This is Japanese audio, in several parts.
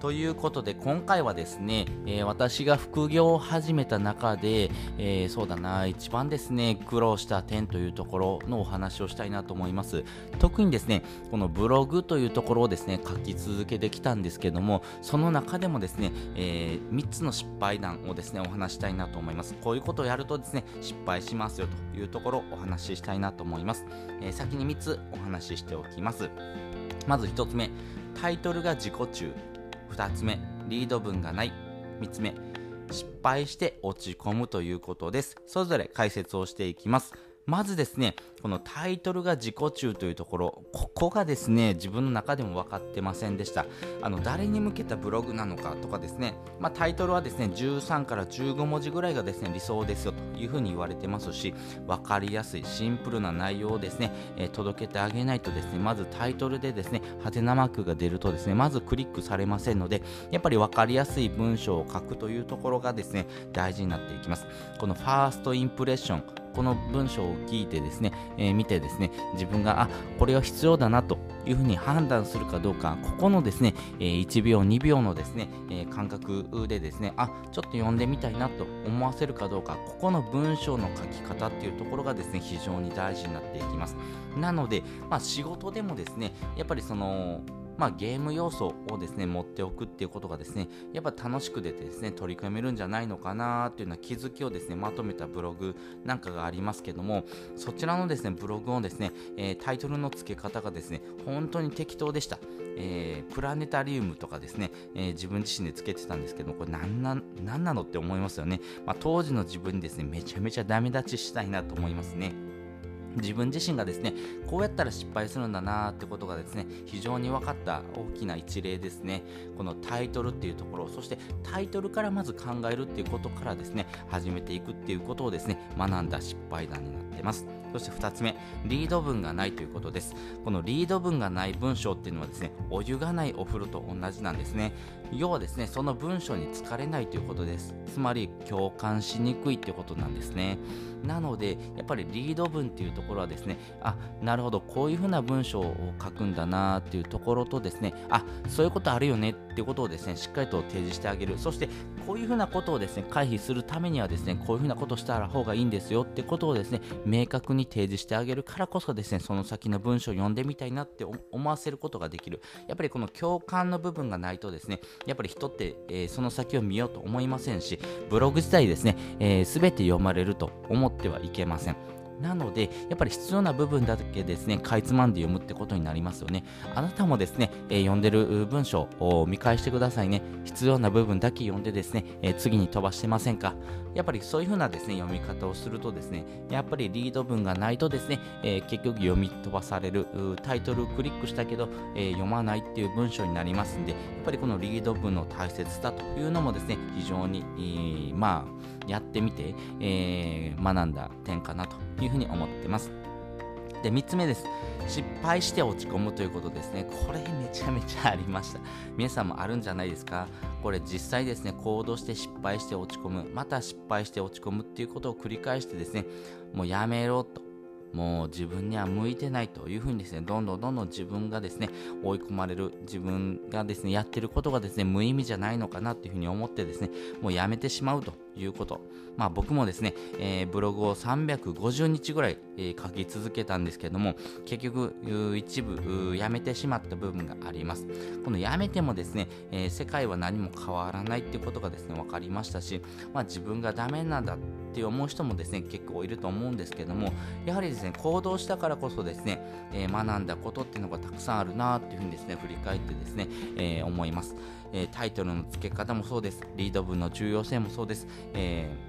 ということで今回はですね、えー、私が副業を始めた中で、えー、そうだな一番ですね苦労した点というところのお話をしたいなと思います。特にですねこのブログというところをですね書き続けてきたんですけどもその中でもですね、えー、3つの失敗談をですねお話したいなと思います。こういうことをやるとですね失敗しますよというところをお話ししたいなと思います、え先に3つお話ししておきます。まず1つ目タイトルが自己中2つ目リード文がない。3つ目失敗して落ち込むということです。それぞれ解説をしていきます。まずですね、このタイトルが自己中というところ、ここがですね、自分の中でも分かってませんでした。あの、誰に向けたブログなのかとかですね、まあ、タイトルはですね、13から15文字ぐらいがですね、理想ですよというふうに言われてますし、分かりやすい、シンプルな内容をですね、えー、届けてあげないとですね、まずタイトルでですね、ハテナマークが出るとですね、まずクリックされませんので、やっぱり分かりやすい文章を書くというところがですね、大事になっていきます。このファーストインプレッション、この文章を聞いてですね、えー、見てですね、自分が、あ、これは必要だなというふうに判断するかどうか、ここのですね、えー、1秒、2秒のですね、えー、感覚でですね、あ、ちょっと読んでみたいなと思わせるかどうか、ここの文章の書き方っていうところがですね、非常に大事になっていきます。なので、まあ、仕事でもですね、やっぱりその、まあ、ゲーム要素をですね持っておくっていうことがですねやっぱ楽しく出てですね取り組めるんじゃないのかなっていうような気づきをですねまとめたブログなんかがありますけどもそちらのですねブログをですね、えー、タイトルの付け方がですね本当に適当でした、えー、プラネタリウムとかですね、えー、自分自身で付けてたんですけどこれ何な何なのって思いますよね、まあ、当時の自分にですねめちゃめちゃダメ立ちしたいなと思いますね。自分自身がですねこうやったら失敗するんだなってことがですね非常に分かった大きな一例ですね。このタイトルっていうところそしてタイトルからまず考えるっていうことからですね始めていくっていうことをですね学んだ失敗談になってます。そして2つ目リード文がないということです。このリード文がない文章っていうのはですねお湯がないお風呂と同じなんですね。要はですねその文章に疲れないということです。つまり共感しにくいってことなんですね。なのでやっぱりリード文っていうところはですねあなるほどこういうふうな文章を書くんだなっていうところとですねあそういうことあるよねっていうことをですねしっかりと提示してあげるそしてこういうふうなことをですね回避するためにはですねこういうふうなことをしたら方がいいんですよってことをですね明確に提示してあげるからこそですねその先の文章を読んでみたいなって思わせることができるやっぱりこの共感の部分がないとですねやっぱり人って、えー、その先を見ようと思いませんしブログ自体ですね、えー、全て読まれると思ってはいけません。なので、やっぱり必要な部分だけですね、かいつまんで読むってことになりますよね。あなたもですね、えー、読んでる文章を見返してくださいね。必要な部分だけ読んでですね、えー、次に飛ばしてませんかやっぱりそういう風なですね、読み方をするとですね、やっぱりリード文がないとですね、えー、結局読み飛ばされる、タイトルクリックしたけど、え読まないっていう文章になりますんで、やっぱりこのリード文の大切さというのもですね、非常に、まあ、やってみて、えー、学んだ点かなというふうに思ってます。で、3つ目です。失敗して落ち込むということですね。これめちゃめちゃありました。皆さんもあるんじゃないですか？これ実際ですね、行動して失敗して落ち込む、また失敗して落ち込むっていうことを繰り返してですね、もうやめろと。もう自分には向いてないというふうにですね、どんどんどんどん自分がですね、追い込まれる、自分がですね、やってることがですね、無意味じゃないのかなというふうに思ってですね、もうやめてしまうということ。まあ僕もですね、えー、ブログを350日ぐらい、えー、書き続けたんですけども、結局一部やめてしまった部分があります。このやめてもですね、えー、世界は何も変わらないっていうことがですね、分かりましたし、まあ自分がダメなんだって思う人もですね、結構いると思うんですけども、やはりですね、行動したからこそですね、え学んだことっていうのがたくさんあるなっていうふうにですね、振り返ってですね、え思います。えタイトルの付け方もそうです。リード文の重要性もそうです。えー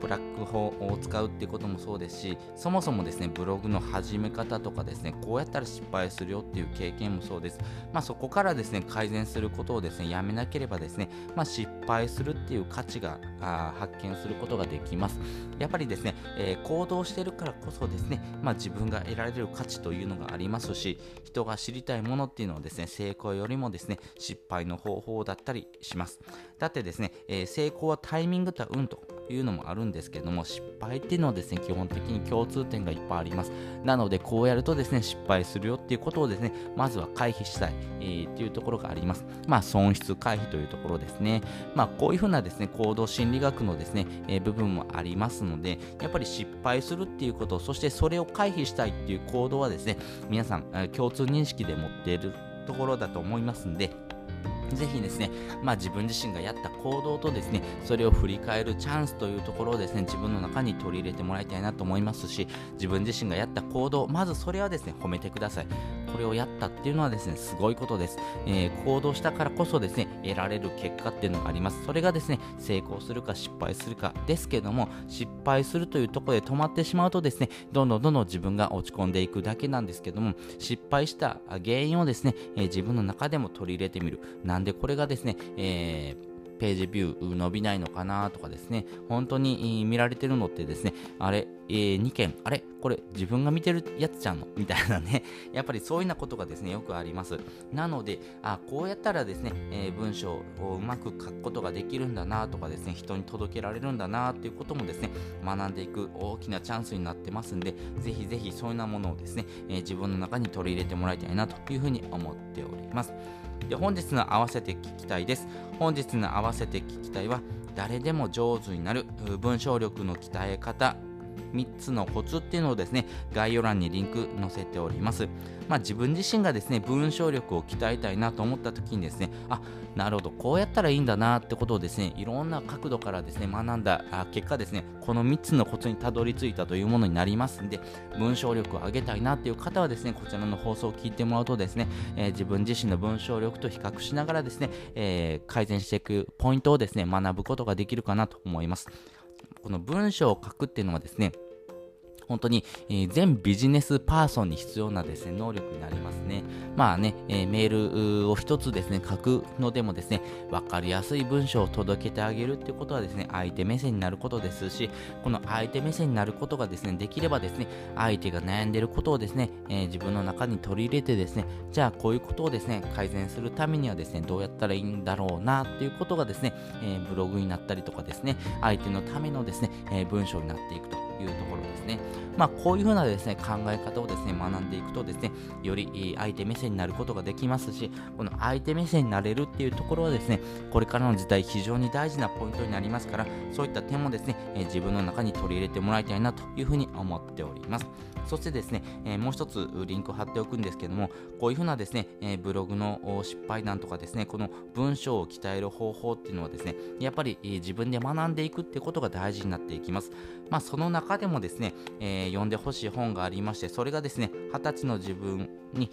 ブラック法を使うっていうこともそうですしそもそもですねブログの始め方とかですねこうやったら失敗するよっていう経験もそうです。まあそこからですね改善することをですねやめなければですねまあ、失敗するていう価値があ発見することができます。やっぱりですね、えー、行動してるからこそですねまあ、自分が得られる価値というのがありますし人が知りたいものっていうのはですね成功よりもですね失敗の方法だったりします。だってですね、えー、成功はタイミングと運というのもあるんですけども失敗っていうのはですね基本的に共通点がいっぱいあります。なのでこうやるとですね失敗するよっていうことをですねまずは回避したい、えー、っていうところがあります。まあ損失回避というところですね。まあこういうふうなですね行動心理学のですね、えー、部分もありますのでやっぱり失敗するっていうことそしてそれを回避したいっていう行動はですね皆さんえ共通認識で持っているところだと思いますんでぜひですね、まあ、自分自身がやった行動とですね、それを振り返るチャンスというところをですね、自分の中に取り入れてもらいたいなと思いますし、自分自身がやった行動、まずそれはですね、褒めてください。これをやったっていうのはですね、すごいことです。えー、行動したからこそですね、得られる結果っていうのがあります。それがですね、成功するか失敗するかですけども、失敗するというところで止まってしまうとですね、どんどんどんどん自分が落ち込んでいくだけなんですけども、失敗した原因をですね、えー、自分の中でも取り入れてみる。なんでこれがですね、えーページビュー伸びないのかなとかですね、本当に見られてるのってですね、あれ、えー、2件、あれ、これ自分が見てるやつちゃんの？みたいなね、やっぱりそういうようなことがですね、よくあります。なので、あ、こうやったらですね、えー、文章をうまく書くことができるんだなとかですね、人に届けられるんだなっていうこともですね、学んでいく大きなチャンスになってますんで、ぜひぜひそういうようなものをですね、えー、自分の中に取り入れてもらいたいなというふうに思っております。で本日の合わせて聞きたいです。本日の合わせて聞きたいは、誰でも上手になる文章力の鍛え方3つのコツっていうのをですね、概要欄にリンク載せております。まあ、自分自身がですね、文章力を鍛えたいなと思った時にですね、あ、なるほど、こうやったらいいんだなってことをですね、いろんな角度からですね、学んだ結果ですね、この3つのコツにたどり着いたというものになりますんで、文章力を上げたいなっていう方はですね、こちらの放送を聞いてもらうとですね、えー、自分自身の文章力と比較しながらですね、えー、改善していくポイントをですね、学ぶことができるかなと思います。この文章を書くっていうのはですね、本当に、えー、全ビジネスパーソンに必要なですね、能力になりますね。まあね、えー、メールを一つですね、書くのでもですね、わかりやすい文章を届けてあげるってことはですね、相手目線になることですし、この相手目線になることがですね、できればですね、相手が悩んでることをですね、えー、自分の中に取り入れてですね、じゃあこういうことをですね、改善するためにはですね、どうやったらいいんだろうなっていうことがですね、えブログになったりとかですね、相手のためのですね、え文章になっていくというところですね。まあ、こういうふうなですね、考え方をですね、学んでいくとですね、より相手目線になることができますし、この相手目線になれるっていうところはですね、これからの時代非常に大事なポイントになりますから、そういった点もですね、え自分の中に取り入れてもらいたいなというふうに思っております。そしてですね、え、もう一つリンクを貼っておくんですけども、こういうふうなですね、え、ブログの失敗談とかですね、この文章を鍛える方法っていうのはですね、やっぱり、自分で学んでいくってことが大事になっていきます。まあ、その中でもですね、え読んでほしい本がありまして、それがですね、20歳の自分に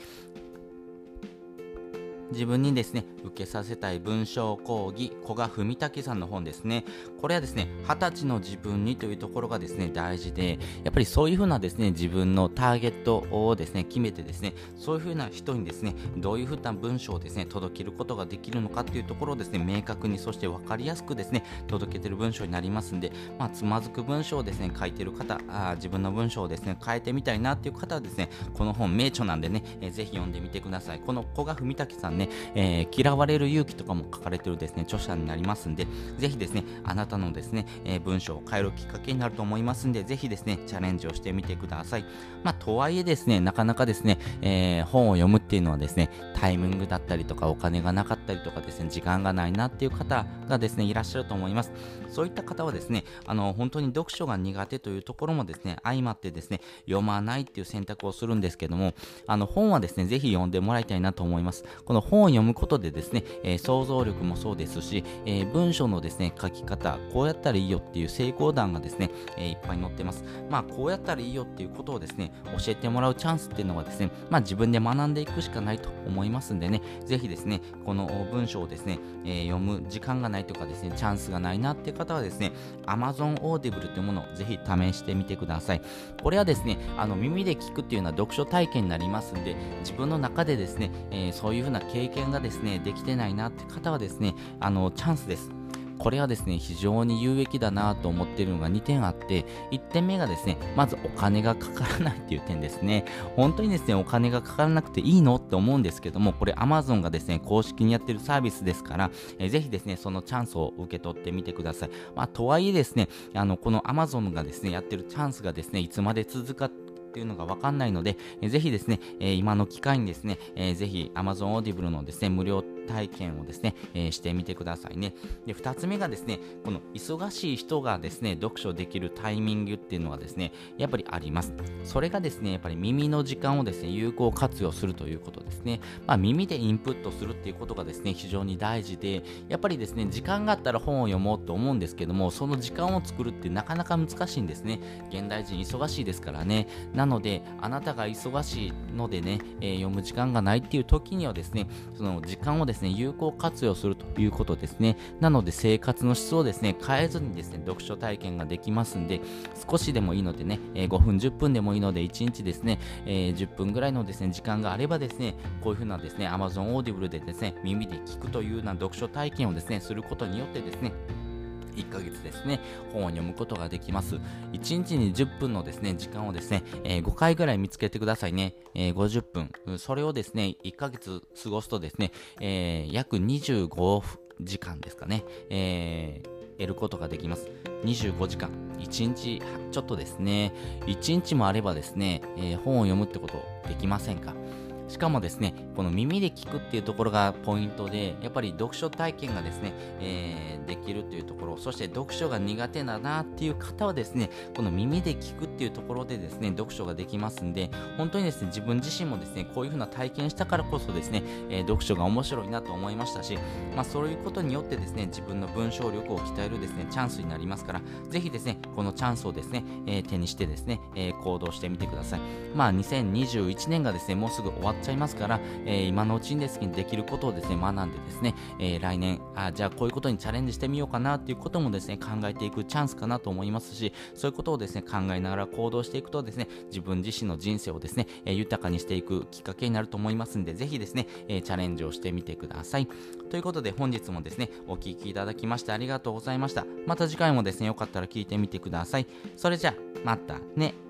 自分にですね、受けさせたい文章講義、古賀文武さんの本ですね。これはですね、二十歳の自分にというところがですね、大事で、やっぱりそういうふうなですね、自分のターゲットをですね、決めてですね、そういうふうな人にですね、どういうふうな文章をですね、届けることができるのかっていうところをですね、明確に、そして分かりやすくですね、届けてる文章になりますんで、まあ、つまずく文章をですね、書いてる方、あ自分の文章をですね、変えてみたいなっていう方はですね、この本、名著なんでね、えー、ぜひ読んでみてください。この古賀文武さんね、えー、嫌われる勇気とかも書かれてるですね、著者になりますんで、ぜひですね、あなたのですね、えー、文章を変えるきっかけになると思いますんで、ぜひですね、チャレンジをしてみてください。まあ、とはいえですね、なかなかですね、えー、本を読むっていうのはですね、タイミングだったりとか、お金がなかったりとかですね、時間がないなっていう方がですね、いらっしゃると思います。そういった方はですね、あの、本当に読書が苦手というところもですね、相まってですね、読まないっていう選択をするんですけども、あの、本はですね、ぜひ読んでもらいたいなと思います。この本を読むことでですね、えー、想像力もそうですし、えー、文章のですね、書き方、こうやったらいいよっていう成功談がですね、えー、いっぱい載ってます。まあこうやったらいいよっていうことをですね、教えてもらうチャンスっていうのはですね、まあ自分で学んでいくしかないと思いますんでね、ぜひですね、この文章をですね、えー、読む時間がないとかですね、チャンスがないなっていう方はですね、Amazon Audible というものをぜひ試してみてください。これはですね、あの耳で聞くっていうのは読書体験になりますんで、自分の中でですね、えー、そういうふうな経験がですね、できてないなって方はですね、あのチャンスです。これはですね、非常に有益だなと思っているのが2点あって、1点目がですね、まずお金がかからないっていう点ですね。本当にですね、お金がかからなくていいのって思うんですけども、これ Amazon がですね、公式にやってるサービスですから、えー、ぜひですね、そのチャンスを受け取ってみてください。まあ、とはいえですね、あの、この Amazon がですね、やってるチャンスがですね、いつまで続かっていうのがわかんないので、えー、ぜひですね、えー、今の機会にですね、えー、ぜひ Amazon Audible のですね、無料体験をですね、えー、してみてくださいね。で、2つ目がですね、この忙しい人がですね、読書できるタイミングっていうのはですね、やっぱりあります。それがですね、やっぱり耳の時間をですね、有効活用するということですね。まあ、耳でインプットするっていうことがですね、非常に大事で、やっぱりですね、時間があったら本を読もうと思うんですけども、その時間を作るってなかなか難しいんですね。現代人忙しいですからね。なので、あなたが忙しいのでね、えー、読む時間がないっていう時にはですね、その時間をですね、有効活用するということですね。なので生活の質をですね、変えずにですね、読書体験ができますんで、少しでもいいのでね、え、5分、10分でもいいので、1日ですね、え、10分ぐらいのですね、時間があればですね、こういうふうなですね、Amazon Audible でですね、耳で聞くというような読書体験をですね、することによってですね、1ヶ月ですね、本を読むことができます。1日に10分のですね、時間をですね、えー、5回ぐらい見つけてくださいね。えー、50分。それをですね、1ヶ月過ごすとですね、えー、約25時間ですかね、えー、得ることができます。25時間。1日ちょっとですね、1日もあればですね、えー、本を読むってことできませんか？しかもですね、この耳で聞くっていうところがポイントで、やっぱり読書体験がですね、えー、できるというところ、そして読書が苦手だなっていう方はですね、この耳で聞くっていうところでですね、読書ができますんで、本当にですね、自分自身もですね、こういうふうな体験したからこそですね、えー、読書が面白いなと思いましたし、まあそういうことによってですね、自分の文章力を鍛えるですね、チャンスになりますから、ぜひですね、このチャンスをですね、えー、手にしてですね、え行動してみてください。まあ2021年がですね、もうすぐ終わっちゃいますから、えー、今のうちにですね、できることをですね、学んでですね、えー、来年、あ、じゃあこういうことにチャレンジしてみようかなっていうこともですね、考えていくチャンスかなと思いますし、そういうことをですね、考えながら行動していくとですね、自分自身の人生をですね、えー、豊かにしていくきっかけになると思いますんで、ぜひですね、えチャレンジをしてみてください。ということで、本日もですね、お聴きいただきましてありがとうございました。また次回もですね、よかったら聞いてみてください。それじゃあ、またね。